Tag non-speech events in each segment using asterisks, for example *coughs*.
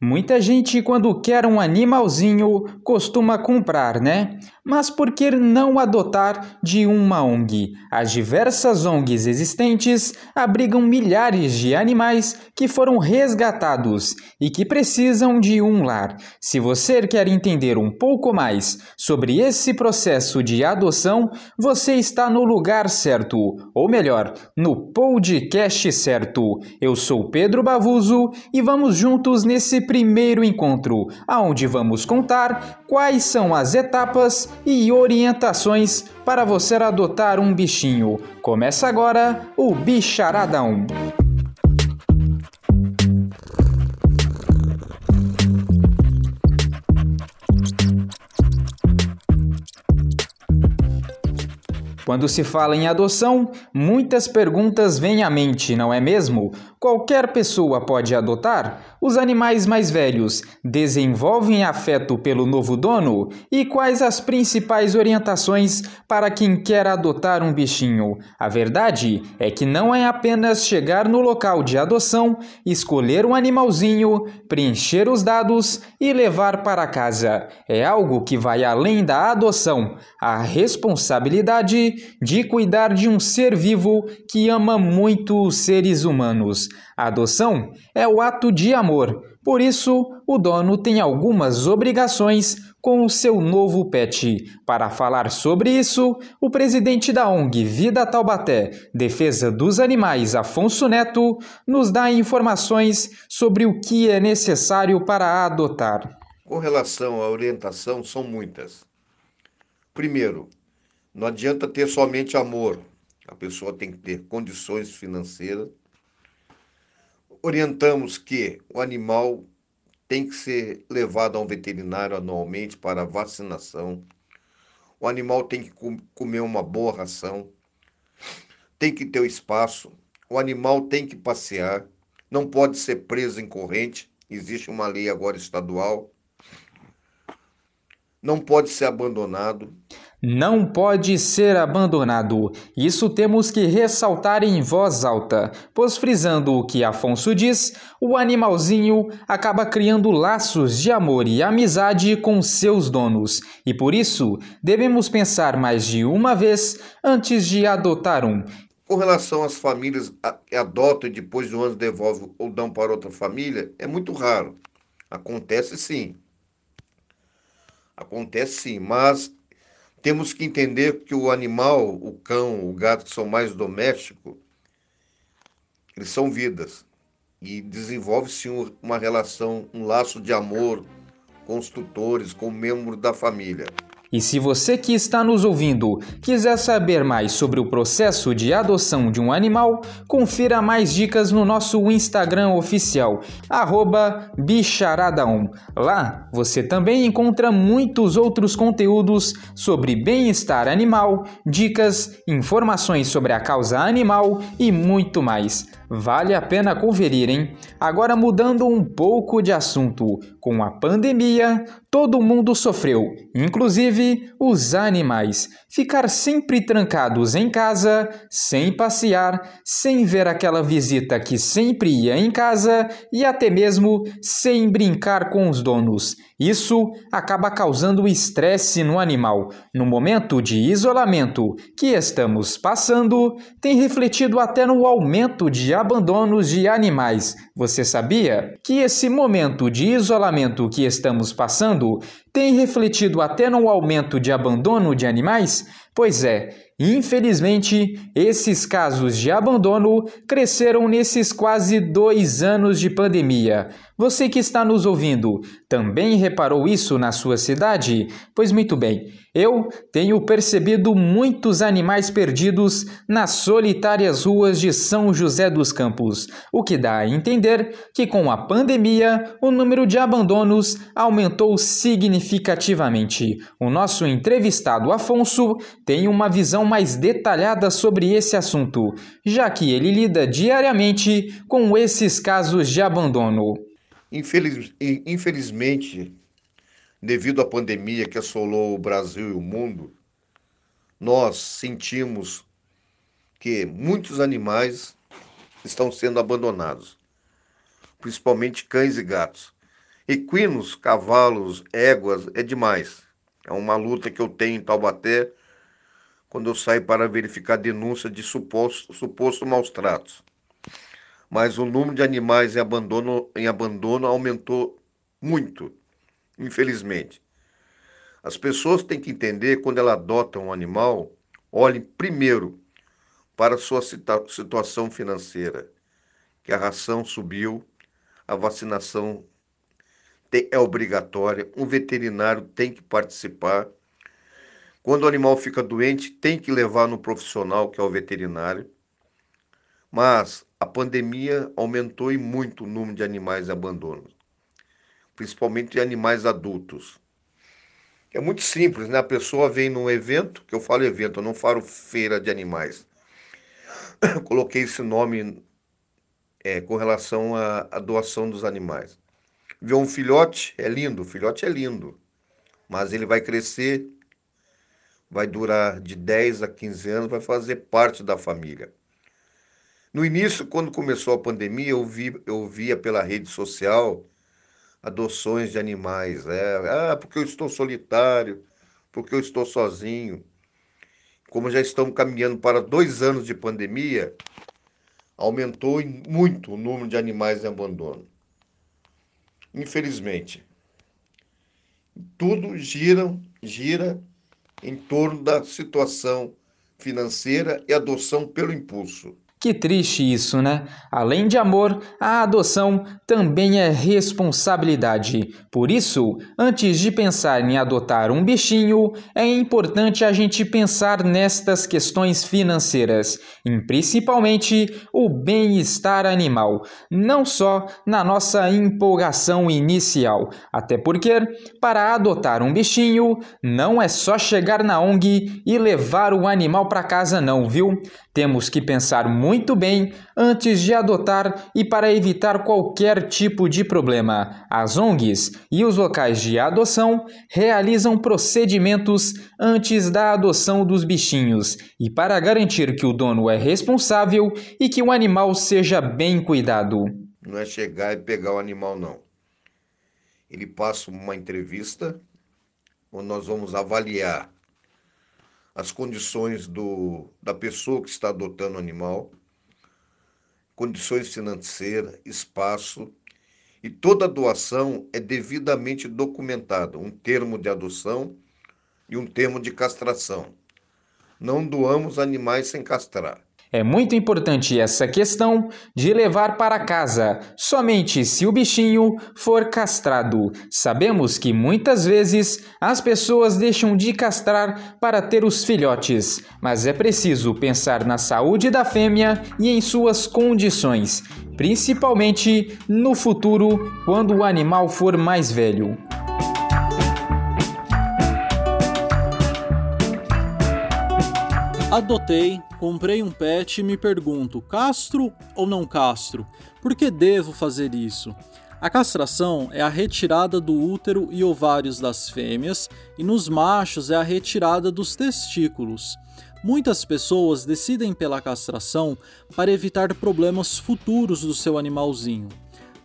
Muita gente, quando quer um animalzinho, costuma comprar, né? Mas por que não adotar de uma ONG? As diversas ONGs existentes abrigam milhares de animais que foram resgatados e que precisam de um lar. Se você quer entender um pouco mais sobre esse processo de adoção, você está no lugar certo, ou melhor, no podcast certo. Eu sou Pedro Bavuso e vamos juntos nesse primeiro encontro, aonde vamos contar quais são as etapas e orientações para você adotar um bichinho. Começa agora o Bicharadão. Quando se fala em adoção, muitas perguntas vêm à mente, não é mesmo? Qualquer pessoa pode adotar? Os animais mais velhos desenvolvem afeto pelo novo dono? E quais as principais orientações para quem quer adotar um bichinho? A verdade é que não é apenas chegar no local de adoção, escolher um animalzinho, preencher os dados e levar para casa. É algo que vai além da adoção, a responsabilidade de cuidar de um ser vivo que ama muito os seres humanos. A adoção é o ato de amor, por isso o dono tem algumas obrigações com o seu novo pet. Para falar sobre isso, o presidente da ONG Vida Taubaté, Defesa dos Animais, Afonso Neto, nos dá informações sobre o que é necessário para adotar. Com relação à orientação, são muitas. Primeiro, não adianta ter somente amor, a pessoa tem que ter condições financeiras orientamos que o animal tem que ser levado a um veterinário anualmente para vacinação. O animal tem que comer uma boa ração, tem que ter o espaço, o animal tem que passear, não pode ser preso em corrente, existe uma lei agora estadual, não pode ser abandonado não pode ser abandonado. Isso temos que ressaltar em voz alta, pois frisando o que Afonso diz, o animalzinho acaba criando laços de amor e amizade com seus donos, e por isso devemos pensar mais de uma vez antes de adotar um. Com relação às famílias que adotam e depois de um ano devolvem ou dão para outra família, é muito raro. Acontece sim. Acontece sim, mas temos que entender que o animal, o cão, o gato, que são mais domésticos, eles são vidas. E desenvolve-se uma relação, um laço de amor com os tutores, com o membro da família. E se você que está nos ouvindo quiser saber mais sobre o processo de adoção de um animal, confira mais dicas no nosso Instagram oficial, bicharada1. Lá você também encontra muitos outros conteúdos sobre bem-estar animal, dicas, informações sobre a causa animal e muito mais. Vale a pena conferir, hein? Agora mudando um pouco de assunto, com a pandemia, todo mundo sofreu, inclusive os animais. Ficar sempre trancados em casa, sem passear, sem ver aquela visita que sempre ia em casa e até mesmo sem brincar com os donos. Isso acaba causando estresse no animal. No momento de isolamento que estamos passando, tem refletido até no aumento de abandonos de animais. Você sabia que esse momento de isolamento que estamos passando tem refletido até no aumento de abandono de animais? us Pois é, infelizmente, esses casos de abandono cresceram nesses quase dois anos de pandemia. Você que está nos ouvindo também reparou isso na sua cidade? Pois muito bem, eu tenho percebido muitos animais perdidos nas solitárias ruas de São José dos Campos, o que dá a entender que com a pandemia o número de abandonos aumentou significativamente. O nosso entrevistado Afonso tem uma visão mais detalhada sobre esse assunto, já que ele lida diariamente com esses casos de abandono. Infeliz, infelizmente, devido à pandemia que assolou o Brasil e o mundo, nós sentimos que muitos animais estão sendo abandonados, principalmente cães e gatos. Equinos, cavalos, éguas, é demais. É uma luta que eu tenho em Taubaté quando eu saio para verificar denúncia de suposto, suposto maus tratos. Mas o número de animais em abandono, em abandono aumentou muito, infelizmente. As pessoas têm que entender quando ela adota um animal, olhem primeiro para sua situação financeira, que a ração subiu, a vacinação é obrigatória, um veterinário tem que participar. Quando o animal fica doente, tem que levar no profissional, que é o veterinário. Mas a pandemia aumentou e muito o número de animais abandonos, principalmente animais adultos. É muito simples, né? A pessoa vem num evento, que eu falo evento, eu não falo feira de animais. *coughs* Coloquei esse nome é, com relação à, à doação dos animais. Vê um filhote, é lindo, o filhote é lindo, mas ele vai crescer, vai durar de 10 a 15 anos, vai fazer parte da família. No início, quando começou a pandemia, eu, vi, eu via pela rede social adoções de animais. É, ah, porque eu estou solitário, porque eu estou sozinho. Como já estamos caminhando para dois anos de pandemia, aumentou muito o número de animais em abandono. Infelizmente, tudo gira, gira em torno da situação financeira e adoção pelo impulso. Que triste isso, né? Além de amor, a adoção também é responsabilidade. Por isso, antes de pensar em adotar um bichinho, é importante a gente pensar nestas questões financeiras, em principalmente o bem-estar animal, não só na nossa empolgação inicial. Até porque, para adotar um bichinho, não é só chegar na ONG e levar o animal para casa, não, viu? Temos que pensar muito bem antes de adotar e para evitar qualquer tipo de problema. As ONGs e os locais de adoção realizam procedimentos antes da adoção dos bichinhos e para garantir que o dono é responsável e que o animal seja bem cuidado. Não é chegar e pegar o animal, não. Ele passa uma entrevista onde nós vamos avaliar as condições do, da pessoa que está adotando o animal, condições financeiras, espaço, e toda doação é devidamente documentada, um termo de adoção e um termo de castração. Não doamos animais sem castrar. É muito importante essa questão de levar para casa somente se o bichinho for castrado. Sabemos que muitas vezes as pessoas deixam de castrar para ter os filhotes, mas é preciso pensar na saúde da fêmea e em suas condições, principalmente no futuro, quando o animal for mais velho. Adotei, comprei um pet e me pergunto: castro ou não castro? Por que devo fazer isso? A castração é a retirada do útero e ovários das fêmeas, e nos machos é a retirada dos testículos. Muitas pessoas decidem pela castração para evitar problemas futuros do seu animalzinho.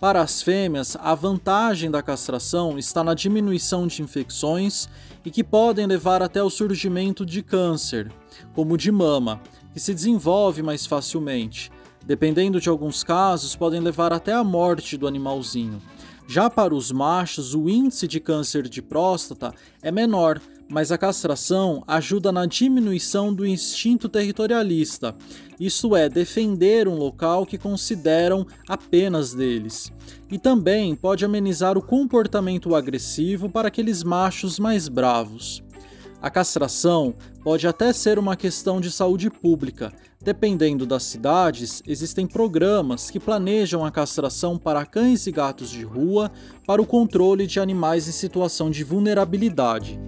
Para as fêmeas, a vantagem da castração está na diminuição de infecções e que podem levar até o surgimento de câncer, como o de mama, que se desenvolve mais facilmente. Dependendo de alguns casos, podem levar até a morte do animalzinho. Já para os machos, o índice de câncer de próstata é menor, mas a castração ajuda na diminuição do instinto territorialista, isto é, defender um local que consideram apenas deles. E também pode amenizar o comportamento agressivo para aqueles machos mais bravos. A castração pode até ser uma questão de saúde pública. Dependendo das cidades, existem programas que planejam a castração para cães e gatos de rua para o controle de animais em situação de vulnerabilidade.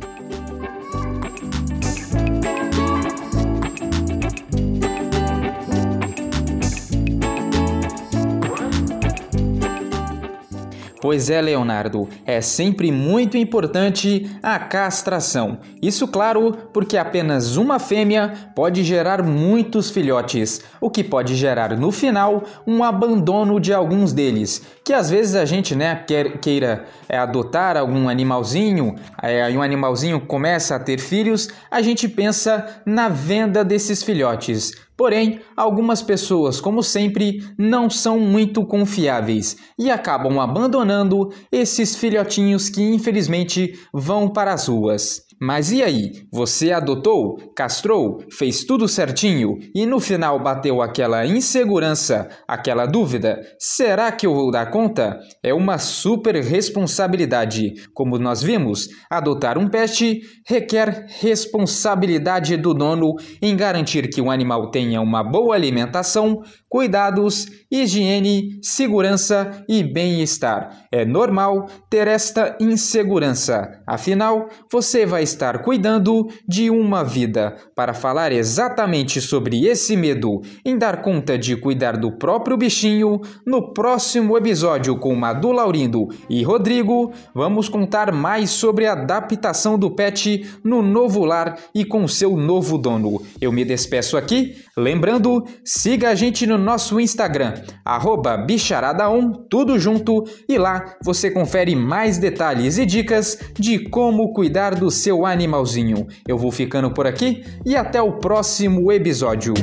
Pois é, Leonardo, é sempre muito importante a castração. Isso, claro, porque apenas uma fêmea pode gerar muitos filhotes, o que pode gerar no final um abandono de alguns deles. Que às vezes a gente né, quer, queira é, adotar algum animalzinho, é, e um animalzinho começa a ter filhos, a gente pensa na venda desses filhotes. Porém, algumas pessoas, como sempre, não são muito confiáveis e acabam abandonando esses filhotinhos que infelizmente vão para as ruas. Mas e aí? Você adotou, castrou, fez tudo certinho e no final bateu aquela insegurança, aquela dúvida? Será que eu vou dar conta? É uma super responsabilidade. Como nós vimos, adotar um pet requer responsabilidade do dono em garantir que o animal tenha uma boa alimentação, cuidados, higiene, segurança e bem-estar. É normal ter esta insegurança, afinal, você vai estar cuidando de uma vida. Para falar exatamente sobre esse medo em dar conta de cuidar do próprio bichinho, no próximo episódio com Madu Laurindo e Rodrigo, vamos contar mais sobre a adaptação do pet no novo lar e com seu novo dono. Eu me despeço aqui, lembrando, siga a gente no nosso Instagram, bicharada1, tudo junto, e lá você confere mais detalhes e dicas de como cuidar do seu animalzinho. Eu vou ficando por aqui e até o próximo episódio.